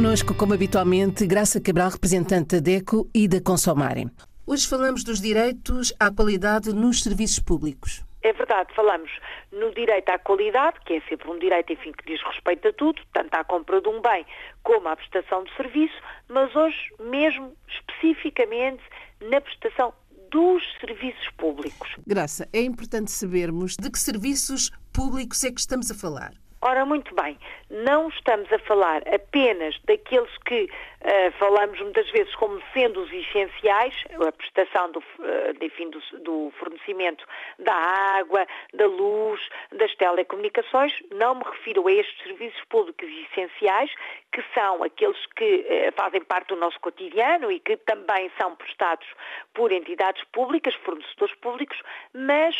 Conosco, como habitualmente, Graça Cabral, representante da DECO e da Consomare. Hoje falamos dos direitos à qualidade nos serviços públicos. É verdade, falamos no direito à qualidade, que é sempre um direito, enfim, que diz respeito a tudo, tanto à compra de um bem como à prestação de serviço, mas hoje mesmo especificamente na prestação dos serviços públicos. Graça, é importante sabermos de que serviços públicos é que estamos a falar. Ora, muito bem, não estamos a falar apenas daqueles que uh, falamos muitas vezes como sendo os essenciais, a prestação do, uh, enfim, do, do, fornecimento da água, da luz, das telecomunicações, não me refiro a estes serviços públicos essenciais, que são aqueles que uh, fazem parte do nosso cotidiano e que também são prestados por entidades públicas, fornecedores públicos, mas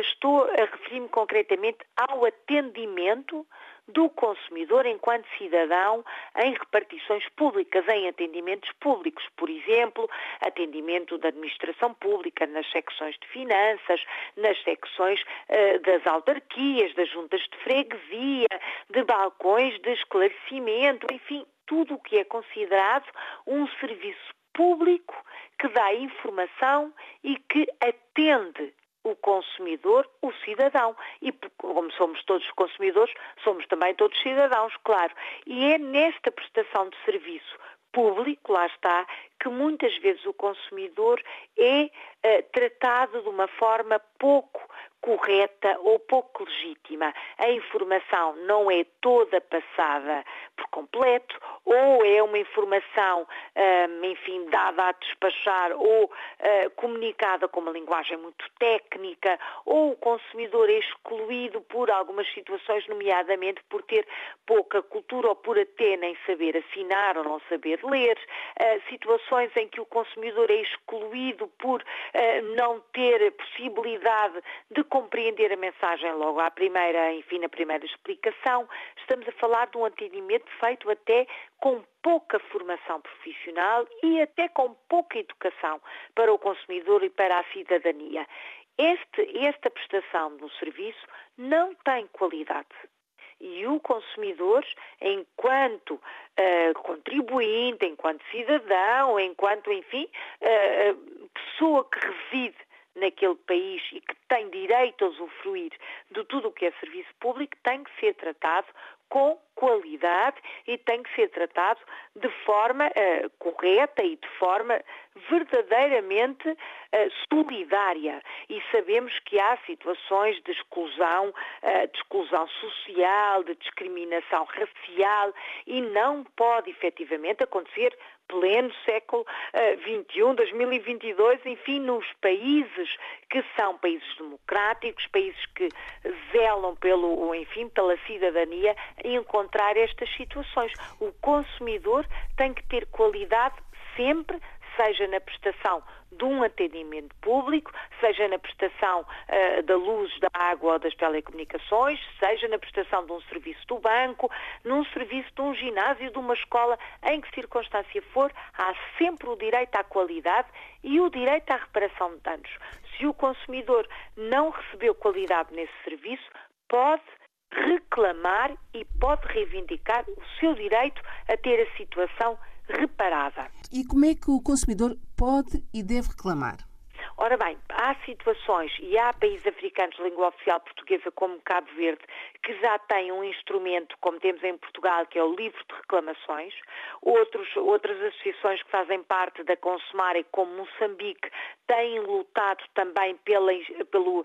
estou a referir-me concretamente ao atendimento do consumidor enquanto cidadão em repartições públicas, em atendimentos públicos, por exemplo, atendimento da administração pública nas secções de finanças, nas secções uh, das autarquias, das juntas de freguesia, de balcões de esclarecimento, enfim, tudo o que é considerado um serviço público que dá informação e que atende o consumidor, o cidadão. E como somos todos consumidores, somos também todos cidadãos, claro. E é nesta prestação de serviço público, lá está, que muitas vezes o consumidor é uh, tratado de uma forma pouco correta ou pouco legítima. A informação não é toda passada por completo, ou é uma informação, hum, enfim, dada a despachar ou uh, comunicada com uma linguagem muito técnica, ou o consumidor é excluído por algumas situações, nomeadamente por ter pouca cultura ou por até nem saber assinar ou não saber ler, uh, situações em que o consumidor é excluído por não ter possibilidade de compreender a mensagem logo à primeira, enfim, na primeira explicação. Estamos a falar de um atendimento feito até com pouca formação profissional e até com pouca educação para o consumidor e para a cidadania. Este, esta prestação do serviço não tem qualidade e o consumidor, enquanto uh, contribuinte, enquanto cidadão, enquanto, enfim, uh, pessoa que reside naquele país e que tem direito a usufruir de tudo o que é serviço público, tem que ser tratado com qualidade e tem que ser tratado de forma uh, correta e de forma verdadeiramente uh, solidária. E sabemos que há situações de exclusão, uh, de exclusão social, de discriminação racial e não pode efetivamente acontecer pleno século XXI, uh, 2022, enfim, nos países que são países democráticos, países que zelam pelo, enfim, pela cidadania, encontrar estas situações. O consumidor tem que ter qualidade sempre, seja na prestação de um atendimento público, seja na prestação uh, da luz, da água ou das telecomunicações, seja na prestação de um serviço do banco, num serviço de um ginásio, de uma escola, em que circunstância for, há sempre o direito à qualidade e o direito à reparação de danos. Se o consumidor não recebeu qualidade nesse serviço, pode reclamar e pode reivindicar o seu direito a ter a situação reparada. E como é que o consumidor pode e deve reclamar? Ora bem, há situações e há países africanos de língua oficial portuguesa, como Cabo Verde, que já têm um instrumento, como temos em Portugal, que é o livro de reclamações. Outros, outras associações que fazem parte da Consumare, como Moçambique, têm lutado também pela, pelo, uh,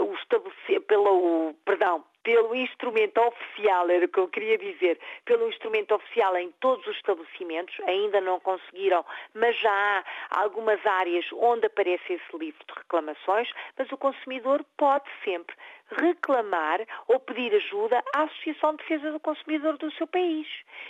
o pelo, perdão, pelo instrumento oficial, era o que eu queria dizer, pelo instrumento oficial em todos os estabelecimentos, ainda não conseguiram, mas já há algumas áreas onde aparece esse livro de reclamações, mas o consumidor pode sempre reclamar ou pedir ajuda à Associação de Defesa do Consumidor do seu país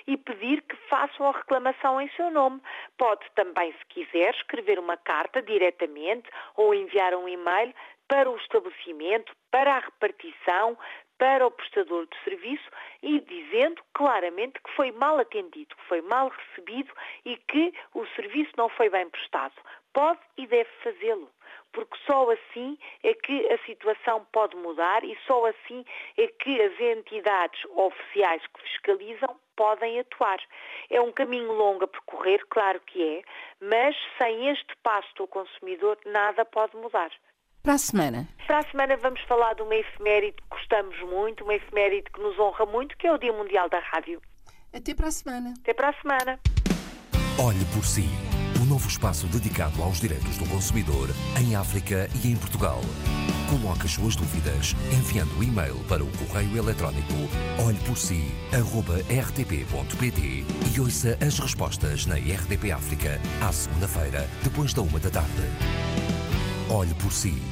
e pedir que façam a reclamação em seu nome. Pode também, se quiser, escrever uma carta diretamente ou enviar um e-mail para o estabelecimento, para a repartição, para o prestador de serviço e dizendo claramente que foi mal atendido, que foi mal recebido e que o serviço não foi bem prestado. Pode e deve fazê-lo, porque só assim é que a situação pode mudar e só assim é que as entidades oficiais que fiscalizam podem atuar. É um caminho longo a percorrer, claro que é, mas sem este passo do consumidor nada pode mudar. Para a semana? Para a semana vamos falar de uma efeméride que gostamos muito, uma efeméride que nos honra muito, que é o Dia Mundial da Rádio. Até para a semana. Até para a semana. Olhe por si. O um novo espaço dedicado aos direitos do consumidor em África e em Portugal. Coloque as suas dúvidas enviando o e-mail para o correio eletrónico olheporsi.rtp.pt e ouça as respostas na RDP África à segunda-feira, depois da uma da tarde. Olhe por si.